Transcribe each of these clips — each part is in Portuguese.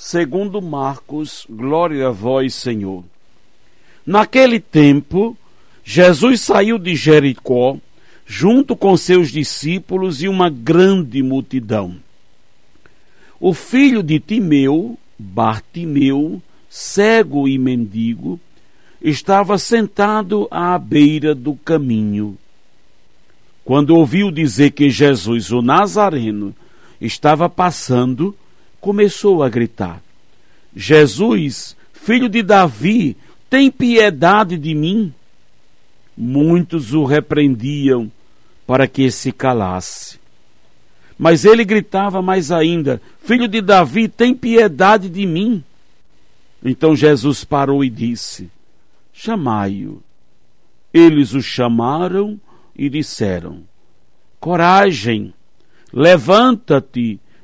segundo Marcos, glória a vós, Senhor. Naquele tempo, Jesus saiu de Jericó, junto com seus discípulos e uma grande multidão. O filho de Timeu, Bartimeu, cego e mendigo, estava sentado à beira do caminho. Quando ouviu dizer que Jesus, o Nazareno, estava passando, começou a gritar: Jesus, filho de Davi, tem piedade de mim. Muitos o repreendiam para que se calasse. Mas ele gritava mais ainda: Filho de Davi, tem piedade de mim. Então Jesus parou e disse: chamai-o. Eles o chamaram e disseram: Coragem, levanta-te,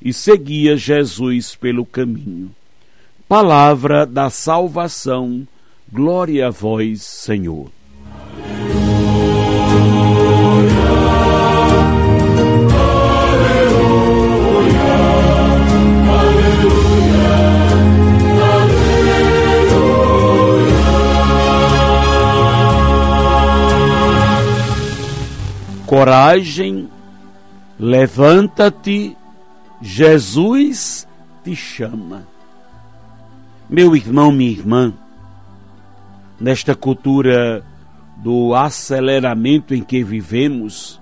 e seguia Jesus pelo caminho. Palavra da salvação, glória a vós, Senhor. coragem, levanta-te, Jesus te chama. Meu irmão, minha irmã, nesta cultura do aceleramento em que vivemos,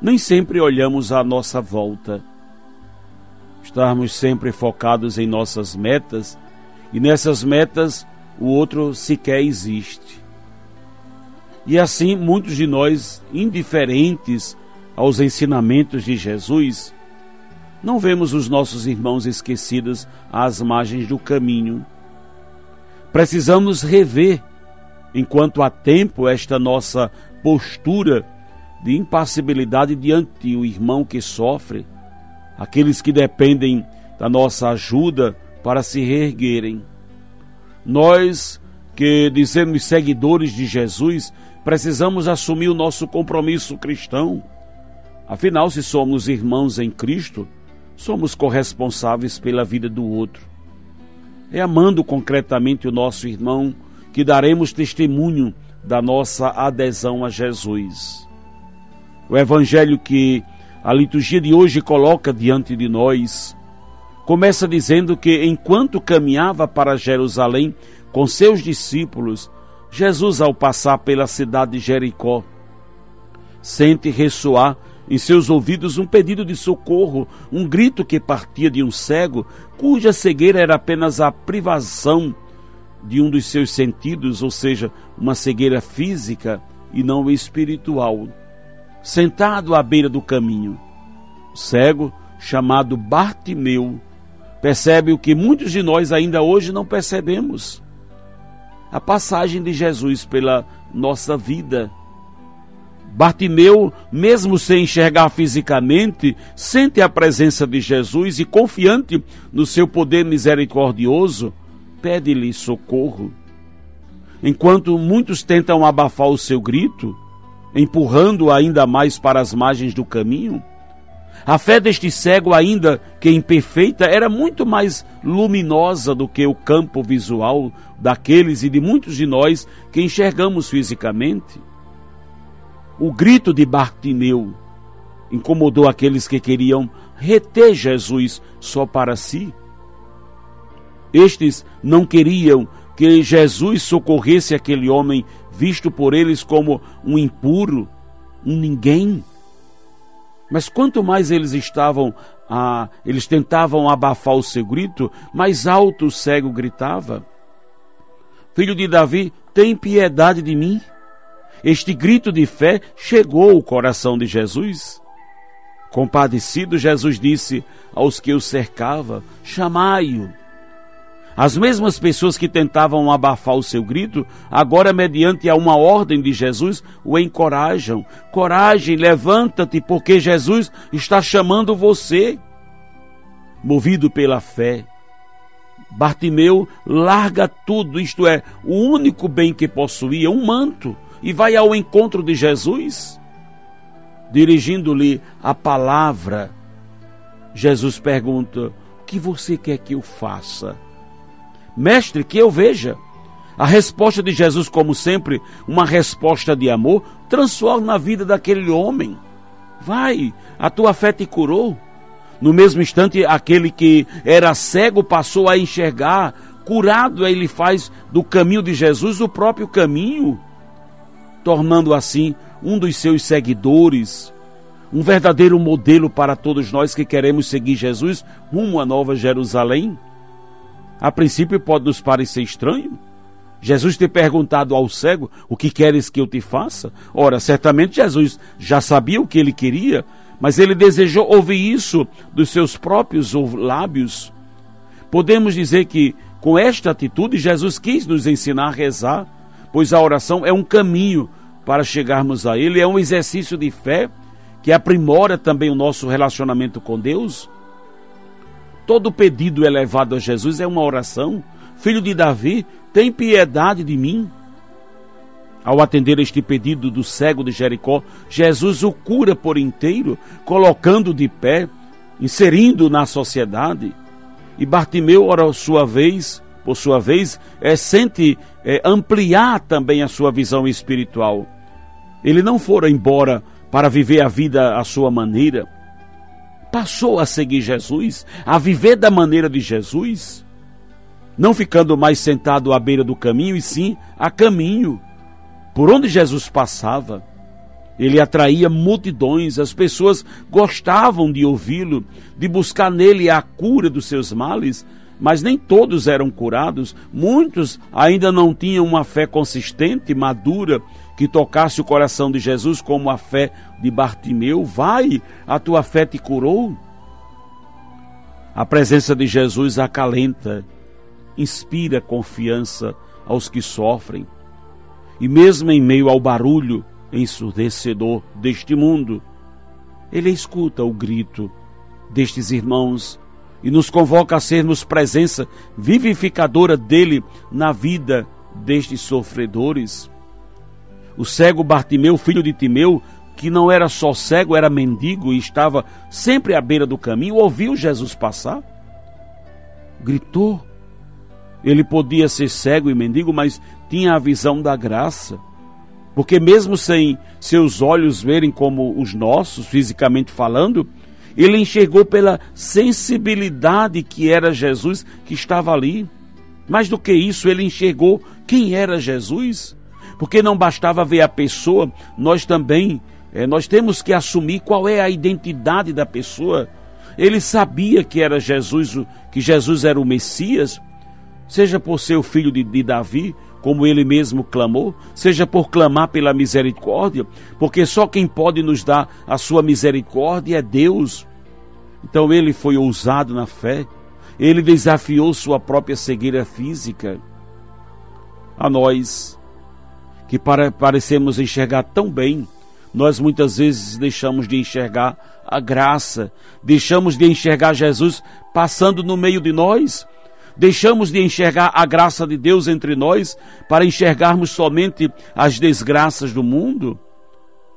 nem sempre olhamos à nossa volta. Estamos sempre focados em nossas metas e nessas metas o outro sequer existe. E assim, muitos de nós, indiferentes aos ensinamentos de Jesus, não vemos os nossos irmãos esquecidos às margens do caminho. Precisamos rever, enquanto há tempo, esta nossa postura de impassibilidade diante do irmão que sofre, aqueles que dependem da nossa ajuda para se reerguerem. Nós que dizemos seguidores de Jesus, precisamos assumir o nosso compromisso cristão. Afinal, se somos irmãos em Cristo, somos corresponsáveis pela vida do outro. É amando concretamente o nosso irmão que daremos testemunho da nossa adesão a Jesus. O evangelho que a liturgia de hoje coloca diante de nós começa dizendo que enquanto caminhava para Jerusalém com seus discípulos, Jesus, ao passar pela cidade de Jericó, sente ressoar em seus ouvidos um pedido de socorro, um grito que partia de um cego, cuja cegueira era apenas a privação de um dos seus sentidos, ou seja, uma cegueira física e não espiritual. Sentado à beira do caminho, o cego, chamado Bartimeu, percebe o que muitos de nós ainda hoje não percebemos a passagem de Jesus pela nossa vida. Bartimeu, mesmo sem enxergar fisicamente, sente a presença de Jesus e, confiante no seu poder misericordioso, pede-lhe socorro. Enquanto muitos tentam abafar o seu grito, empurrando-o ainda mais para as margens do caminho, a fé deste cego, ainda que imperfeita, era muito mais luminosa do que o campo visual daqueles e de muitos de nós que enxergamos fisicamente. O grito de Bartimeu incomodou aqueles que queriam reter Jesus só para si. Estes não queriam que Jesus socorresse aquele homem visto por eles como um impuro, um ninguém. Mas quanto mais eles estavam, ah, eles tentavam abafar o seu grito, mais alto o cego gritava: Filho de Davi, tem piedade de mim. Este grito de fé chegou ao coração de Jesus. Compadecido, Jesus disse aos que o cercava: Chamai-o. As mesmas pessoas que tentavam abafar o seu grito, agora, mediante a uma ordem de Jesus, o encorajam. Coragem, levanta-te, porque Jesus está chamando você. Movido pela fé, Bartimeu larga tudo, isto é, o único bem que possuía, um manto, e vai ao encontro de Jesus. Dirigindo-lhe a palavra, Jesus pergunta: O que você quer que eu faça? Mestre, que eu veja. A resposta de Jesus, como sempre, uma resposta de amor, transforma a vida daquele homem. Vai, a tua fé te curou. No mesmo instante, aquele que era cego passou a enxergar. Curado, ele faz do caminho de Jesus o próprio caminho, tornando assim um dos seus seguidores, um verdadeiro modelo para todos nós que queremos seguir Jesus rumo à Nova Jerusalém. A princípio pode nos parecer estranho. Jesus ter perguntado ao cego: O que queres que eu te faça? Ora, certamente Jesus já sabia o que ele queria, mas ele desejou ouvir isso dos seus próprios lábios. Podemos dizer que, com esta atitude, Jesus quis nos ensinar a rezar, pois a oração é um caminho para chegarmos a Ele, é um exercício de fé que aprimora também o nosso relacionamento com Deus. Todo pedido elevado a Jesus é uma oração. Filho de Davi, tem piedade de mim. Ao atender este pedido do cego de Jericó, Jesus o cura por inteiro, colocando de pé, inserindo na sociedade. E Bartimeu, ora, sua vez, por sua vez, é, sente é, ampliar também a sua visão espiritual. Ele não fora embora para viver a vida à sua maneira, passou a seguir Jesus, a viver da maneira de Jesus, não ficando mais sentado à beira do caminho, e sim a caminho. Por onde Jesus passava, ele atraía multidões, as pessoas gostavam de ouvi-lo, de buscar nele a cura dos seus males, mas nem todos eram curados, muitos ainda não tinham uma fé consistente, madura, que tocasse o coração de Jesus como a fé de Bartimeu. Vai, a tua fé te curou. A presença de Jesus acalenta, inspira confiança aos que sofrem. E mesmo em meio ao barulho ensurdecedor deste mundo, ele escuta o grito destes irmãos e nos convoca a sermos presença vivificadora dele na vida destes sofredores. O cego Bartimeu, filho de Timeu, que não era só cego, era mendigo e estava sempre à beira do caminho, ouviu Jesus passar. Gritou. Ele podia ser cego e mendigo, mas tinha a visão da graça. Porque, mesmo sem seus olhos verem como os nossos, fisicamente falando, ele enxergou pela sensibilidade que era Jesus que estava ali. Mais do que isso, ele enxergou quem era Jesus porque não bastava ver a pessoa, nós também é, nós temos que assumir qual é a identidade da pessoa. Ele sabia que era Jesus, que Jesus era o Messias, seja por ser o filho de, de Davi, como ele mesmo clamou, seja por clamar pela misericórdia, porque só quem pode nos dar a sua misericórdia é Deus. Então ele foi ousado na fé, ele desafiou sua própria cegueira física. A nós, que para, parecemos enxergar tão bem, nós muitas vezes deixamos de enxergar a graça, deixamos de enxergar Jesus passando no meio de nós, deixamos de enxergar a graça de Deus entre nós para enxergarmos somente as desgraças do mundo.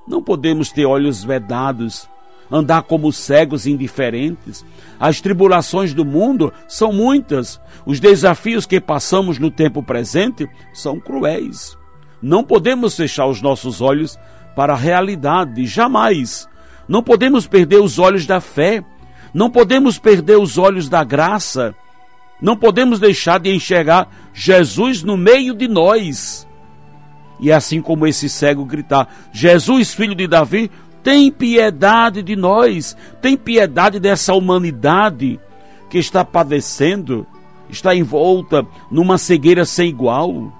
Não podemos ter olhos vedados, andar como cegos indiferentes. As tribulações do mundo são muitas, os desafios que passamos no tempo presente são cruéis. Não podemos fechar os nossos olhos para a realidade, jamais. Não podemos perder os olhos da fé, não podemos perder os olhos da graça. Não podemos deixar de enxergar Jesus no meio de nós. E assim como esse cego gritar: Jesus, filho de Davi, tem piedade de nós, tem piedade dessa humanidade que está padecendo, está envolta numa cegueira sem igual.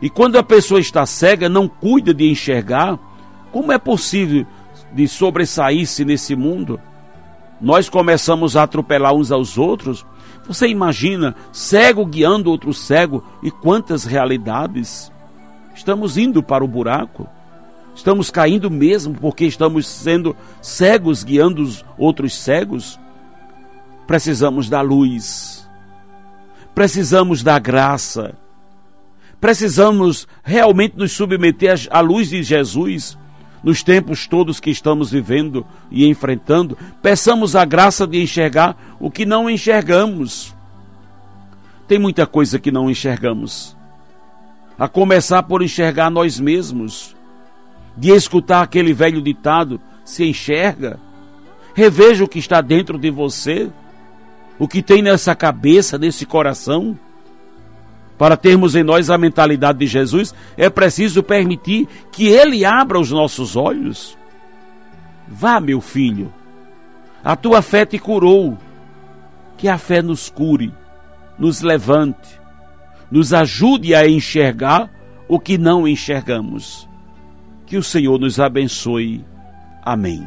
E quando a pessoa está cega, não cuida de enxergar, como é possível de sobressair-se nesse mundo? Nós começamos a atropelar uns aos outros. Você imagina cego guiando outro cego e quantas realidades? Estamos indo para o buraco. Estamos caindo mesmo porque estamos sendo cegos guiando os outros cegos. Precisamos da luz. Precisamos da graça Precisamos realmente nos submeter à luz de Jesus nos tempos todos que estamos vivendo e enfrentando. Peçamos a graça de enxergar o que não enxergamos. Tem muita coisa que não enxergamos. A começar por enxergar nós mesmos, de escutar aquele velho ditado: se enxerga, reveja o que está dentro de você, o que tem nessa cabeça, nesse coração. Para termos em nós a mentalidade de Jesus, é preciso permitir que Ele abra os nossos olhos. Vá, meu filho, a tua fé te curou. Que a fé nos cure, nos levante, nos ajude a enxergar o que não enxergamos. Que o Senhor nos abençoe. Amém.